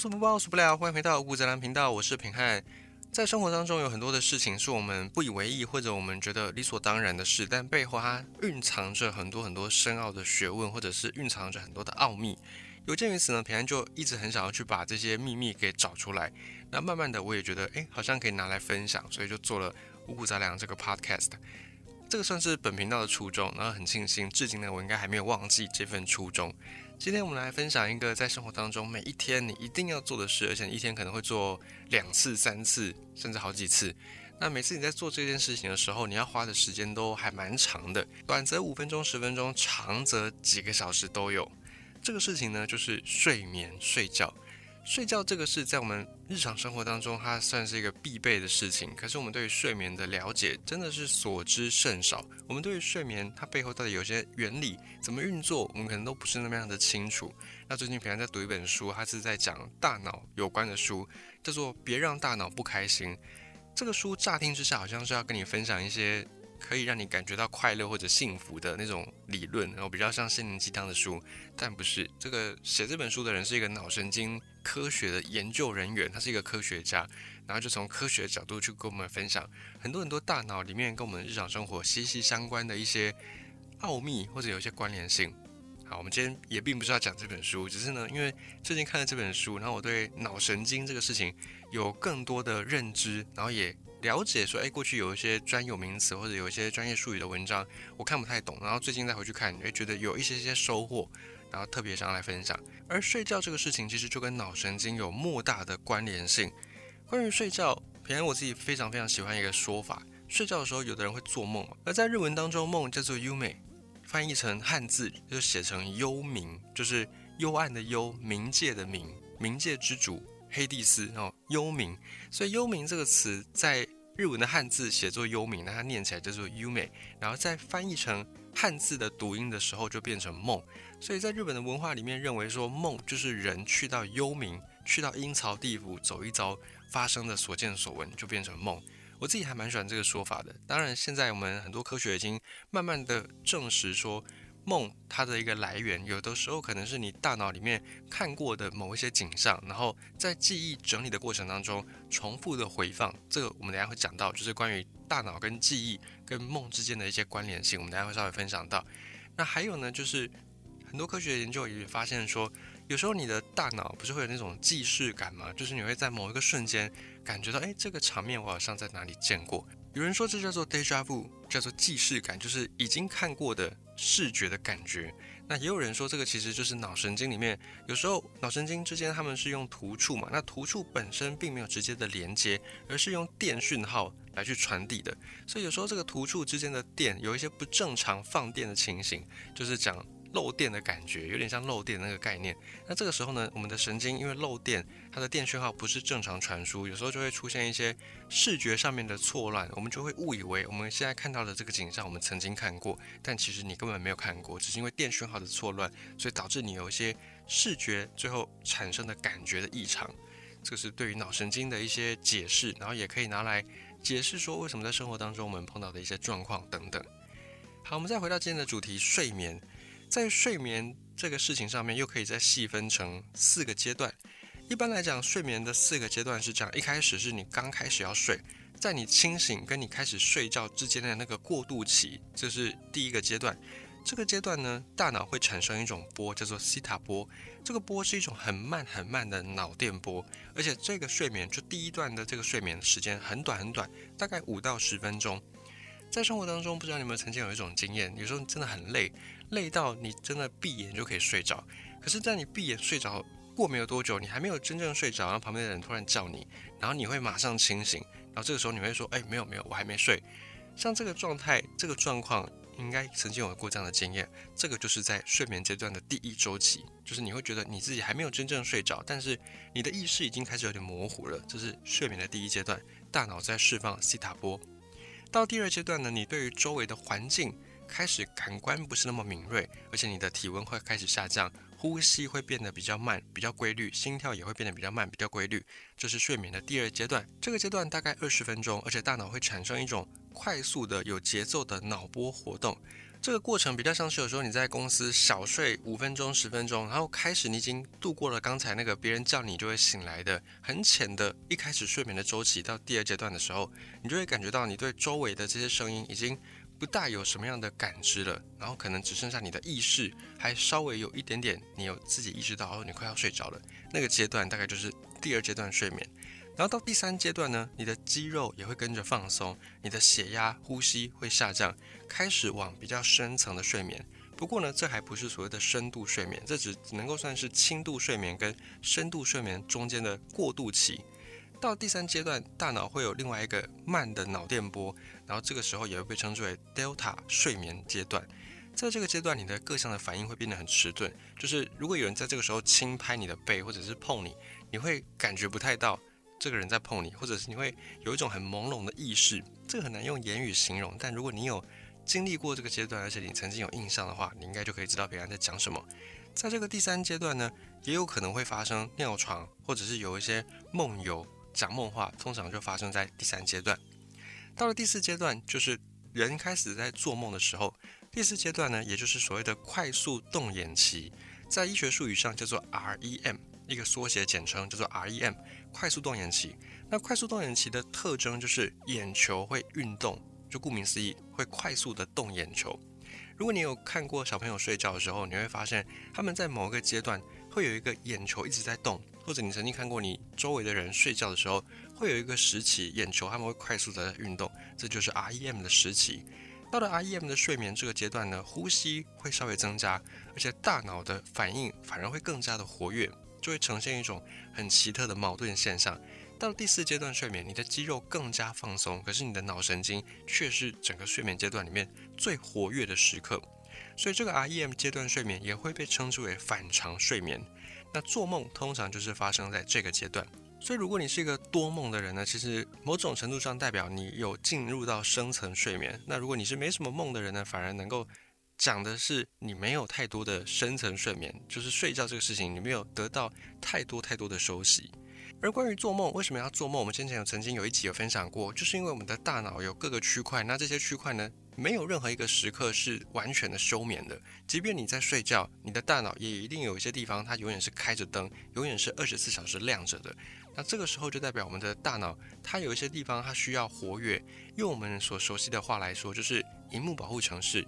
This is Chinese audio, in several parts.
说不报说不了，欢迎回到五谷杂粮频道，我是平汉。在生活当中，有很多的事情是我们不以为意，或者我们觉得理所当然的事，但背后它蕴藏着很多很多深奥的学问，或者是蕴藏着很多的奥秘。有鉴于此呢，平安就一直很想要去把这些秘密给找出来。那慢慢的，我也觉得，哎，好像可以拿来分享，所以就做了五谷杂粮这个 podcast。这个算是本频道的初衷，然后很庆幸，至今呢，我应该还没有忘记这份初衷。今天我们来分享一个在生活当中每一天你一定要做的事，而且一天可能会做两次、三次，甚至好几次。那每次你在做这件事情的时候，你要花的时间都还蛮长的，短则五分钟、十分钟，长则几个小时都有。这个事情呢，就是睡眠、睡觉。睡觉这个是在我们日常生活当中，它算是一个必备的事情。可是我们对于睡眠的了解真的是所知甚少。我们对于睡眠它背后到底有些原理怎么运作，我们可能都不是那么样的清楚。那最近平常在读一本书，它是在讲大脑有关的书，叫做《别让大脑不开心》。这个书乍听之下好像是要跟你分享一些。可以让你感觉到快乐或者幸福的那种理论，然后比较像心灵鸡汤的书，但不是。这个写这本书的人是一个脑神经科学的研究人员，他是一个科学家，然后就从科学角度去跟我们分享很多很多大脑里面跟我们日常生活息息相关的一些奥秘或者有一些关联性。好，我们今天也并不是要讲这本书，只是呢，因为最近看了这本书，然后我对脑神经这个事情有更多的认知，然后也。了解说，哎，过去有一些专有名词或者有一些专业术语的文章，我看不太懂。然后最近再回去看，哎，觉得有一些些收获，然后特别想要来分享。而睡觉这个事情，其实就跟脑神经有莫大的关联性。关于睡觉，平安我自己非常非常喜欢一个说法：睡觉的时候，有的人会做梦，而在日文当中，梦叫做优美，翻译成汉字就写成幽冥，就是幽暗的幽，冥界的冥，冥界之主。黑帝斯哦，幽冥，所以幽冥这个词在日文的汉字写作幽冥，那它念起来叫做优美，然后在翻译成汉字的读音的时候就变成梦。所以在日本的文化里面，认为说梦就是人去到幽冥，去到阴曹地府走一遭发生的所见所闻，就变成梦。我自己还蛮喜欢这个说法的。当然，现在我们很多科学已经慢慢的证实说。梦它的一个来源，有的时候可能是你大脑里面看过的某一些景象，然后在记忆整理的过程当中重复的回放。这个我们等下会讲到，就是关于大脑跟记忆跟梦之间的一些关联性，我们等下会稍微分享到。那还有呢，就是很多科学研究也发现说，有时候你的大脑不是会有那种既视感吗？就是你会在某一个瞬间感觉到，哎，这个场面我好像在哪里见过。有人说这叫做 deja vu，叫做既视感，就是已经看过的视觉的感觉。那也有人说这个其实就是脑神经里面，有时候脑神经之间他们是用突触嘛，那突触本身并没有直接的连接，而是用电讯号来去传递的。所以有时候这个突触之间的电有一些不正常放电的情形，就是讲。漏电的感觉有点像漏电那个概念。那这个时候呢，我们的神经因为漏电，它的电讯号不是正常传输，有时候就会出现一些视觉上面的错乱，我们就会误以为我们现在看到的这个景象我们曾经看过，但其实你根本没有看过，只是因为电讯号的错乱，所以导致你有一些视觉最后产生的感觉的异常。这是对于脑神经的一些解释，然后也可以拿来解释说为什么在生活当中我们碰到的一些状况等等。好，我们再回到今天的主题，睡眠。在睡眠这个事情上面，又可以再细分成四个阶段。一般来讲，睡眠的四个阶段是这样：一开始是你刚开始要睡，在你清醒跟你开始睡觉之间的那个过渡期，这是第一个阶段。这个阶段呢，大脑会产生一种波，叫做西塔波。这个波是一种很慢很慢的脑电波，而且这个睡眠就第一段的这个睡眠时间很短很短，大概五到十分钟。在生活当中，不知道你们曾经有一种经验，有时候你真的很累。累到你真的闭眼就可以睡着，可是，在你闭眼睡着过没有多久，你还没有真正睡着，然后旁边的人突然叫你，然后你会马上清醒，然后这个时候你会说：“哎，没有没有，我还没睡。”像这个状态、这个状况，应该曾经有过这样的经验。这个就是在睡眠阶段的第一周期，就是你会觉得你自己还没有真正睡着，但是你的意识已经开始有点模糊了。这是睡眠的第一阶段，大脑在释放西塔波。到第二阶段呢，你对于周围的环境。开始感官不是那么敏锐，而且你的体温会开始下降，呼吸会变得比较慢、比较规律，心跳也会变得比较慢、比较规律。这是睡眠的第二阶段，这个阶段大概二十分钟，而且大脑会产生一种快速的、有节奏的脑波活动。这个过程比较像是有时候你在公司小睡五分钟、十分钟，然后开始你已经度过了刚才那个别人叫你就会醒来的很浅的一开始睡眠的周期，到第二阶段的时候，你就会感觉到你对周围的这些声音已经不大有什么样的感知了，然后可能只剩下你的意识还稍微有一点点，你有自己意识到哦，你快要睡着了，那个阶段大概就是第二阶段睡眠。然后到第三阶段呢，你的肌肉也会跟着放松，你的血压、呼吸会下降，开始往比较深层的睡眠。不过呢，这还不是所谓的深度睡眠，这只能够算是轻度睡眠跟深度睡眠中间的过渡期。到第三阶段，大脑会有另外一个慢的脑电波，然后这个时候也会被称之为 delta 睡眠阶段。在这个阶段，你的各项的反应会变得很迟钝，就是如果有人在这个时候轻拍你的背或者是碰你，你会感觉不太到。这个人在碰你，或者是你会有一种很朦胧的意识，这个很难用言语形容。但如果你有经历过这个阶段，而且你曾经有印象的话，你应该就可以知道别人在讲什么。在这个第三阶段呢，也有可能会发生尿床，或者是有一些梦游、讲梦话，通常就发生在第三阶段。到了第四阶段，就是人开始在做梦的时候。第四阶段呢，也就是所谓的快速动眼期，在医学术语上叫做 REM，一个缩写简称叫做 REM。快速动眼期，那快速动眼期的特征就是眼球会运动，就顾名思义，会快速的动眼球。如果你有看过小朋友睡觉的时候，你会发现他们在某个阶段会有一个眼球一直在动，或者你曾经看过你周围的人睡觉的时候，会有一个时期眼球他们会快速的运动，这就是 REM 的时期。到了 REM 的睡眠这个阶段呢，呼吸会稍微增加，而且大脑的反应反而会更加的活跃。就会呈现一种很奇特的矛盾现象。到了第四阶段睡眠，你的肌肉更加放松，可是你的脑神经却是整个睡眠阶段里面最活跃的时刻。所以这个 REM 阶段睡眠也会被称之为反常睡眠。那做梦通常就是发生在这个阶段。所以如果你是一个多梦的人呢，其实某种程度上代表你有进入到深层睡眠。那如果你是没什么梦的人呢，反而能够。讲的是你没有太多的深层睡眠，就是睡觉这个事情，你没有得到太多太多的休息。而关于做梦，为什么要做梦？我们之前有曾经有一集有分享过，就是因为我们的大脑有各个区块，那这些区块呢，没有任何一个时刻是完全的休眠的。即便你在睡觉，你的大脑也一定有一些地方，它永远是开着灯，永远是二十四小时亮着的。那这个时候就代表我们的大脑，它有一些地方它需要活跃。用我们所熟悉的话来说，就是荧幕保护城市。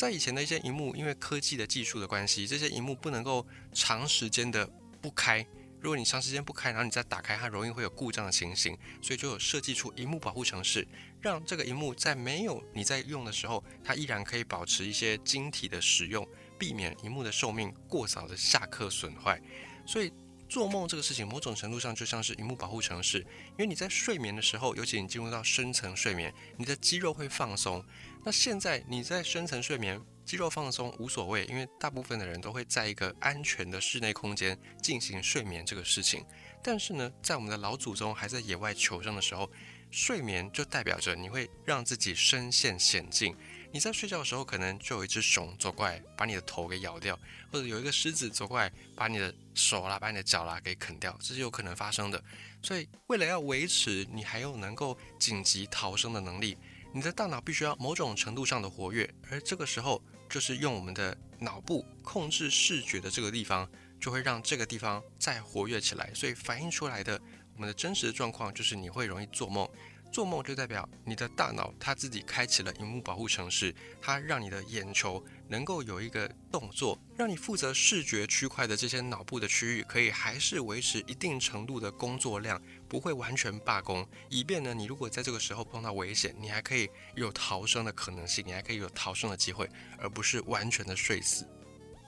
在以前的一些荧幕，因为科技的技术的关系，这些荧幕不能够长时间的不开。如果你长时间不开，然后你再打开，它容易会有故障的情形，所以就有设计出荧幕保护程式，让这个荧幕在没有你在用的时候，它依然可以保持一些晶体的使用，避免荧幕的寿命过早的下课损坏。所以做梦这个事情，某种程度上就像是荧幕保护城市，因为你在睡眠的时候，尤其你进入到深层睡眠，你的肌肉会放松。那现在你在深层睡眠，肌肉放松无所谓，因为大部分的人都会在一个安全的室内空间进行睡眠这个事情。但是呢，在我们的老祖宗还在野外求生的时候，睡眠就代表着你会让自己身陷险境。你在睡觉的时候，可能就有一只熊走过来把你的头给咬掉，或者有一个狮子走过来把你的手啦、把你的脚啦给啃掉，这是有可能发生的。所以，为了要维持你还有能够紧急逃生的能力。你的大脑必须要某种程度上的活跃，而这个时候就是用我们的脑部控制视觉的这个地方，就会让这个地方再活跃起来，所以反映出来的我们的真实的状况就是你会容易做梦。做梦就代表你的大脑它自己开启了荧幕保护程式，它让你的眼球能够有一个动作，让你负责视觉区块的这些脑部的区域可以还是维持一定程度的工作量，不会完全罢工，以便呢你如果在这个时候碰到危险，你还可以有逃生的可能性，你还可以有逃生的机会，而不是完全的睡死。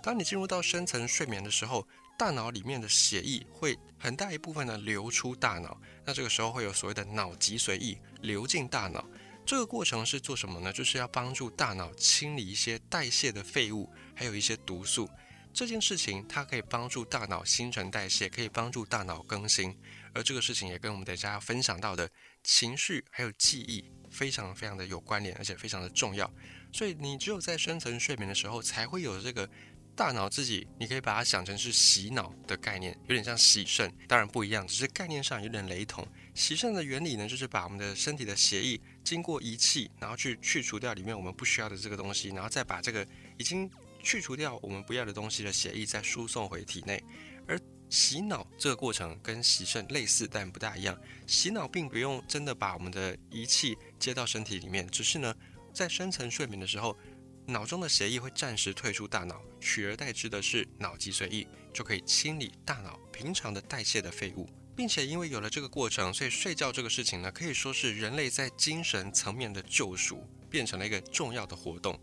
当你进入到深层睡眠的时候。大脑里面的血液会很大一部分呢流出大脑，那这个时候会有所谓的脑脊髓液流进大脑。这个过程是做什么呢？就是要帮助大脑清理一些代谢的废物，还有一些毒素。这件事情它可以帮助大脑新陈代谢，可以帮助大脑更新。而这个事情也跟我们等下要分享到的情绪还有记忆非常非常的有关联，而且非常的重要。所以你只有在深层睡眠的时候，才会有这个。大脑自己，你可以把它想成是洗脑的概念，有点像洗肾，当然不一样，只是概念上有点雷同。洗肾的原理呢，就是把我们的身体的血液经过仪器，然后去去除掉里面我们不需要的这个东西，然后再把这个已经去除掉我们不要的东西的血液再输送回体内。而洗脑这个过程跟洗肾类似，但不大一样。洗脑并不用真的把我们的仪器接到身体里面，只是呢，在深层睡眠的时候。脑中的血液会暂时退出大脑，取而代之的是脑脊髓液，就可以清理大脑平常的代谢的废物，并且因为有了这个过程，所以睡觉这个事情呢，可以说是人类在精神层面的救赎，变成了一个重要的活动。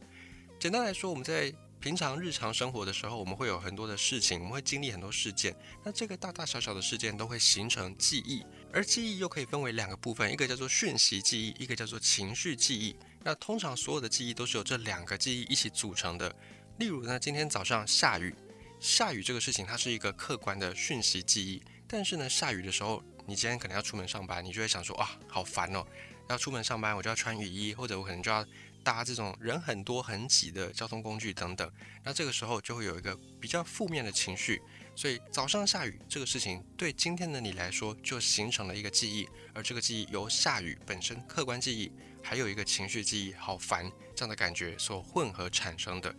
简单来说，我们在平常日常生活的时候，我们会有很多的事情，我们会经历很多事件，那这个大大小小的事件都会形成记忆，而记忆又可以分为两个部分，一个叫做讯息记忆，一个叫做情绪记忆。那通常所有的记忆都是由这两个记忆一起组成的。例如呢，今天早上下雨，下雨这个事情它是一个客观的讯息记忆。但是呢，下雨的时候，你今天可能要出门上班，你就会想说，哇，好烦哦！要出门上班，我就要穿雨衣，或者我可能就要搭这种人很多很挤的交通工具等等。那这个时候就会有一个比较负面的情绪。所以早上下雨这个事情，对今天的你来说就形成了一个记忆，而这个记忆由下雨本身客观记忆。还有一个情绪记忆，好烦这样的感觉所混合产生的。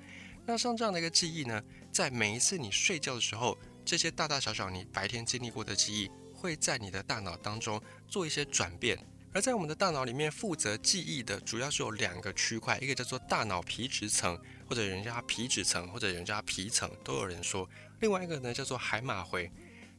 那像这样的一个记忆呢，在每一次你睡觉的时候，这些大大小小你白天经历过的记忆，会在你的大脑当中做一些转变。而在我们的大脑里面，负责记忆的主要是有两个区块，一个叫做大脑皮质层，或者人家皮质层，或者人家皮层，都有人说。另外一个呢叫做海马回。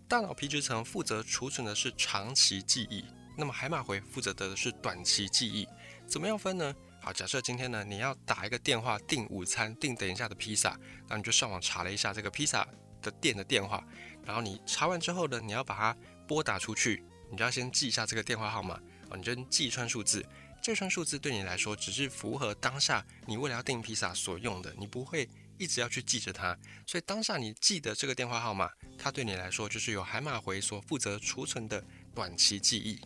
大脑皮质层负责储存的是长期记忆，那么海马回负责的是短期记忆。怎么样分呢？好，假设今天呢，你要打一个电话订午餐，订等一下的披萨，那你就上网查了一下这个披萨的店的电话，然后你查完之后呢，你要把它拨打出去，你就要先记一下这个电话号码哦，你就记一串数字，这串数字对你来说只是符合当下你为了要订披萨所用的，你不会一直要去记着它，所以当下你记得这个电话号码，它对你来说就是由海马回所负责储存的短期记忆。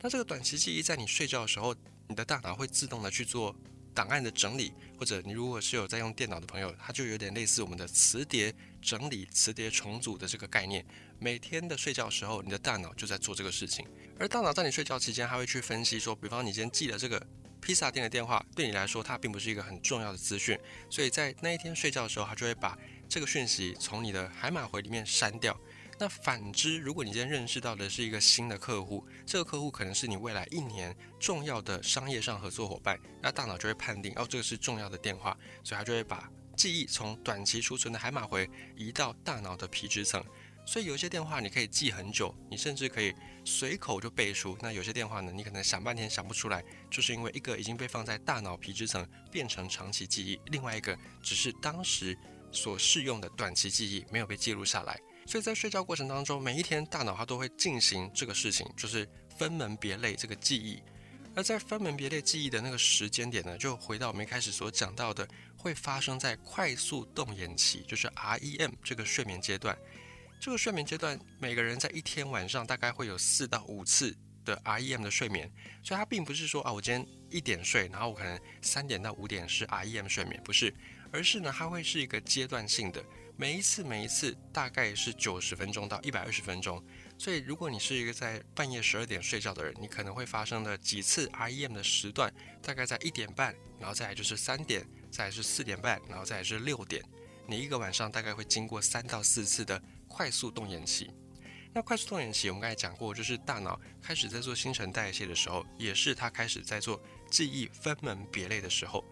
那这个短期记忆在你睡觉的时候。你的大脑会自动的去做档案的整理，或者你如果是有在用电脑的朋友，它就有点类似我们的磁碟整理、磁碟重组的这个概念。每天的睡觉时候，你的大脑就在做这个事情。而大脑在你睡觉期间，它会去分析说，比方你今天记了这个披萨店的电话，对你来说它并不是一个很重要的资讯，所以在那一天睡觉的时候，它就会把这个讯息从你的海马回里面删掉。那反之，如果你今天认识到的是一个新的客户，这个客户可能是你未来一年重要的商业上合作伙伴，那大脑就会判定哦，这个是重要的电话，所以它就会把记忆从短期储存的海马回移到大脑的皮质层。所以有些电话你可以记很久，你甚至可以随口就背出；那有些电话呢，你可能想半天想不出来，就是因为一个已经被放在大脑皮质层变成长期记忆，另外一个只是当时所适用的短期记忆没有被记录下来。所以在睡觉过程当中，每一天大脑它都会进行这个事情，就是分门别类这个记忆。而在分门别类记忆的那个时间点呢，就回到我们一开始所讲到的，会发生在快速动眼期，就是 REM 这个睡眠阶段。这个睡眠阶段，每个人在一天晚上大概会有四到五次的 REM 的睡眠。所以它并不是说啊，我今天一点睡，然后我可能三点到五点是 REM 睡眠，不是，而是呢，它会是一个阶段性的。每一次，每一次大概是九十分钟到一百二十分钟，所以如果你是一个在半夜十二点睡觉的人，你可能会发生的几次 REM 的时段，大概在一点半，然后再来就是三点，再来是四点半，然后再来是六点，你一个晚上大概会经过三到四次的快速动眼期。那快速动眼期，我们刚才讲过，就是大脑开始在做新陈代谢的时候，也是它开始在做记忆分门别类的时候。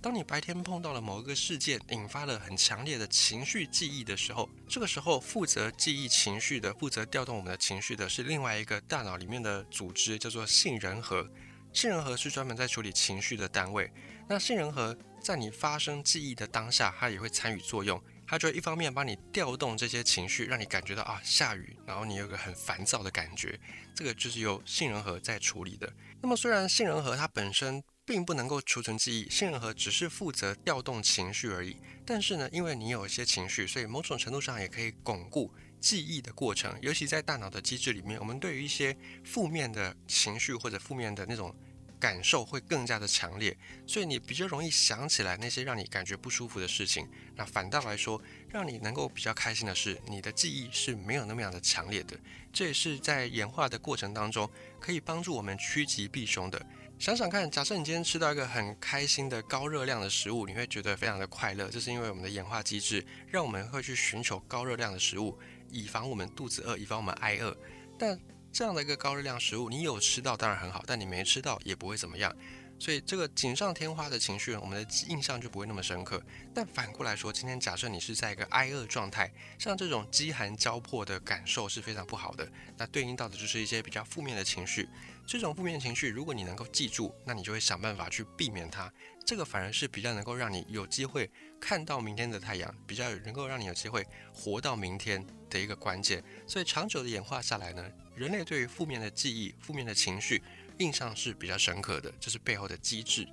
当你白天碰到了某一个事件，引发了很强烈的情绪记忆的时候，这个时候负责记忆情绪的、负责调动我们的情绪的是另外一个大脑里面的组织，叫做杏仁核。杏仁核是专门在处理情绪的单位。那杏仁核在你发生记忆的当下，它也会参与作用。它就一方面帮你调动这些情绪，让你感觉到啊下雨，然后你有个很烦躁的感觉。这个就是由杏仁核在处理的。那么虽然杏仁核它本身，并不能够储存记忆，杏仁核只是负责调动情绪而已。但是呢，因为你有一些情绪，所以某种程度上也可以巩固记忆的过程。尤其在大脑的机制里面，我们对于一些负面的情绪或者负面的那种感受会更加的强烈，所以你比较容易想起来那些让你感觉不舒服的事情。那反倒来说，让你能够比较开心的是，你的记忆是没有那么样的强烈的。这也是在演化的过程当中，可以帮助我们趋吉避凶的。想想看，假设你今天吃到一个很开心的高热量的食物，你会觉得非常的快乐，这是因为我们的演化机制让我们会去寻求高热量的食物，以防我们肚子饿，以防我们挨饿。但这样的一个高热量食物，你有吃到当然很好，但你没吃到也不会怎么样。所以这个锦上添花的情绪，我们的印象就不会那么深刻。但反过来说，今天假设你是在一个挨饿状态，像这种饥寒交迫的感受是非常不好的。那对应到的就是一些比较负面的情绪。这种负面情绪，如果你能够记住，那你就会想办法去避免它。这个反而是比较能够让你有机会看到明天的太阳，比较能够让你有机会活到明天的一个关键。所以长久的演化下来呢，人类对于负面的记忆、负面的情绪。印象是比较深刻的，就是背后的机制。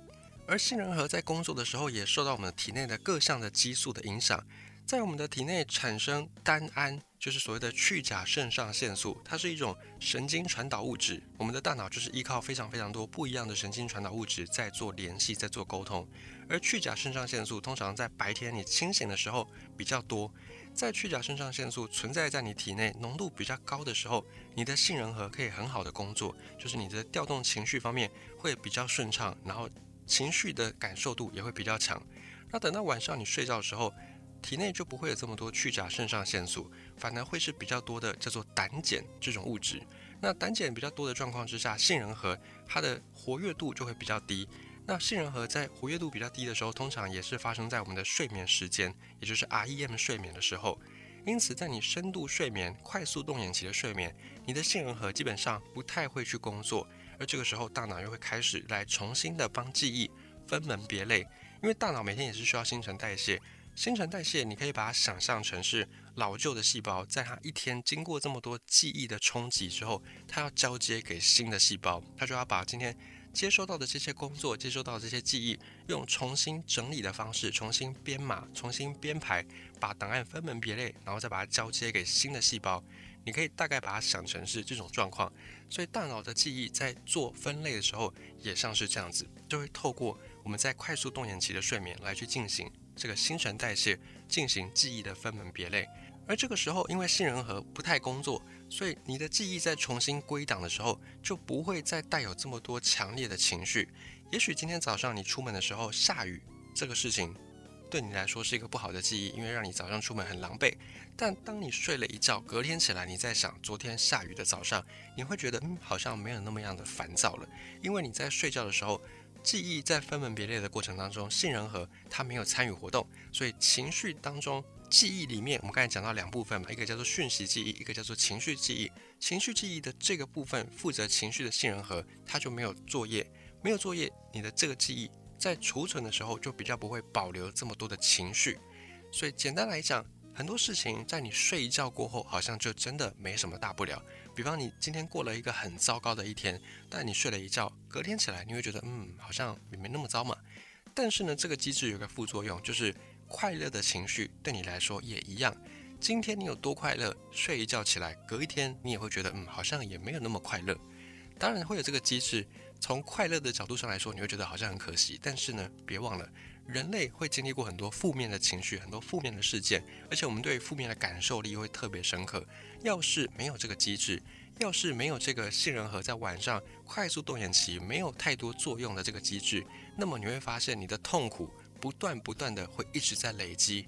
而杏仁核在工作的时候，也受到我们体内的各项的激素的影响，在我们的体内产生单胺，就是所谓的去甲肾上腺素，它是一种神经传导物质。我们的大脑就是依靠非常非常多不一样的神经传导物质在做联系，在做沟通。而去甲肾上腺素通常在白天你清醒的时候比较多。在去甲肾上腺素存在在你体内浓度比较高的时候，你的杏仁核可以很好的工作，就是你的调动情绪方面会比较顺畅，然后情绪的感受度也会比较强。那等到晚上你睡觉的时候，体内就不会有这么多去甲肾上腺素，反而会是比较多的叫做胆碱这种物质。那胆碱比较多的状况之下，杏仁核它的活跃度就会比较低。那杏仁核在活跃度比较低的时候，通常也是发生在我们的睡眠时间，也就是 REM 睡眠的时候。因此，在你深度睡眠、快速动眼期的睡眠，你的杏仁核基本上不太会去工作，而这个时候大脑又会开始来重新的帮记忆分门别类，因为大脑每天也是需要新陈代谢。新陈代谢，你可以把它想象成是老旧的细胞，在它一天经过这么多记忆的冲击之后，它要交接给新的细胞，它就要把今天。接收到的这些工作，接收到的这些记忆，用重新整理的方式，重新编码、重新编排，把档案分门别类，然后再把它交接给新的细胞。你可以大概把它想成是这种状况。所以大脑的记忆在做分类的时候，也像是这样子，就会透过我们在快速动眼期的睡眠来去进行这个新陈代谢，进行记忆的分门别类。而这个时候，因为杏仁核不太工作。所以你的记忆在重新归档的时候，就不会再带有这么多强烈的情绪。也许今天早上你出门的时候下雨，这个事情对你来说是一个不好的记忆，因为让你早上出门很狼狈。但当你睡了一觉，隔天起来你在想昨天下雨的早上，你会觉得嗯，好像没有那么样的烦躁了，因为你在睡觉的时候，记忆在分门别类的过程当中，杏仁核它没有参与活动，所以情绪当中。记忆里面，我们刚才讲到两部分嘛，一个叫做讯息记忆，一个叫做情绪记忆。情绪记忆的这个部分负责情绪的杏仁核，它就没有作业，没有作业，你的这个记忆在储存的时候就比较不会保留这么多的情绪。所以简单来讲，很多事情在你睡一觉过后，好像就真的没什么大不了。比方你今天过了一个很糟糕的一天，但你睡了一觉，隔天起来你会觉得，嗯，好像也没那么糟嘛。但是呢，这个机制有个副作用，就是。快乐的情绪对你来说也一样。今天你有多快乐，睡一觉起来，隔一天你也会觉得，嗯，好像也没有那么快乐。当然会有这个机制。从快乐的角度上来说，你会觉得好像很可惜。但是呢，别忘了，人类会经历过很多负面的情绪，很多负面的事件，而且我们对负面的感受力会特别深刻。要是没有这个机制，要是没有这个杏仁核在晚上快速动眼期没有太多作用的这个机制，那么你会发现你的痛苦。不断不断的会一直在累积，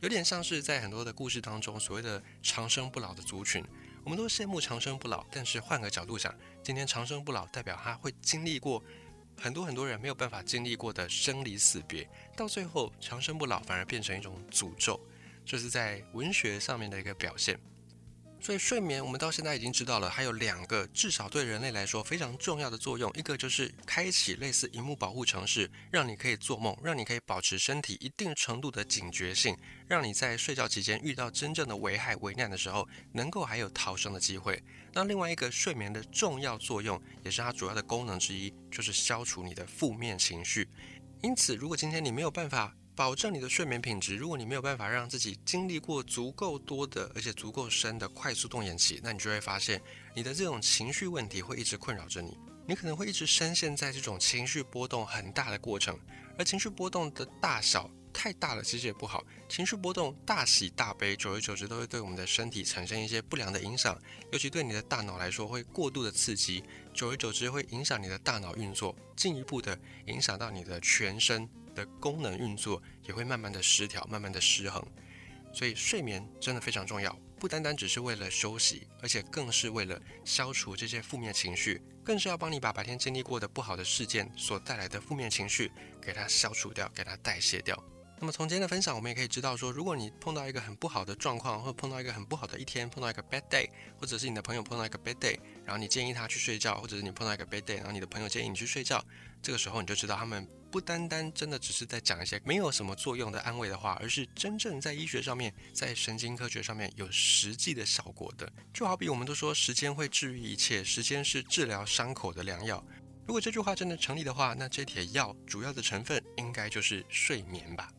有点像是在很多的故事当中所谓的长生不老的族群，我们都羡慕长生不老，但是换个角度想，今天长生不老代表他会经历过很多很多人没有办法经历过的生离死别，到最后长生不老反而变成一种诅咒，这是在文学上面的一个表现。所以睡眠，我们到现在已经知道了，还有两个至少对人类来说非常重要的作用。一个就是开启类似荧幕保护程式，让你可以做梦，让你可以保持身体一定程度的警觉性，让你在睡觉期间遇到真正的危害危难的时候，能够还有逃生的机会。那另外一个睡眠的重要作用，也是它主要的功能之一，就是消除你的负面情绪。因此，如果今天你没有办法，保证你的睡眠品质。如果你没有办法让自己经历过足够多的，而且足够深的快速动眼期，那你就会发现你的这种情绪问题会一直困扰着你。你可能会一直深陷在这种情绪波动很大的过程，而情绪波动的大小太大了，其实也不好。情绪波动大喜大悲，久而久之都会对我们的身体产生一些不良的影响，尤其对你的大脑来说会过度的刺激，久而久之会影响你的大脑运作，进一步的影响到你的全身的功能运作，也会慢慢的失调，慢慢的失衡。所以睡眠真的非常重要，不单单只是为了休息，而且更是为了消除这些负面情绪，更是要帮你把白天经历过的不好的事件所带来的负面情绪给它消除掉，给它代谢掉。那么从今天的分享，我们也可以知道说，如果你碰到一个很不好的状况，或碰到一个很不好的一天，碰到一个 bad day，或者是你的朋友碰到一个 bad day，然后你建议他去睡觉，或者是你碰到一个 bad day，然后你的朋友建议你去睡觉，这个时候你就知道他们不单单真的只是在讲一些没有什么作用的安慰的话，而是真正在医学上面，在神经科学上面有实际的效果的。就好比我们都说时间会治愈一切，时间是治疗伤口的良药。如果这句话真的成立的话，那这帖药主要的成分应该就是睡眠吧。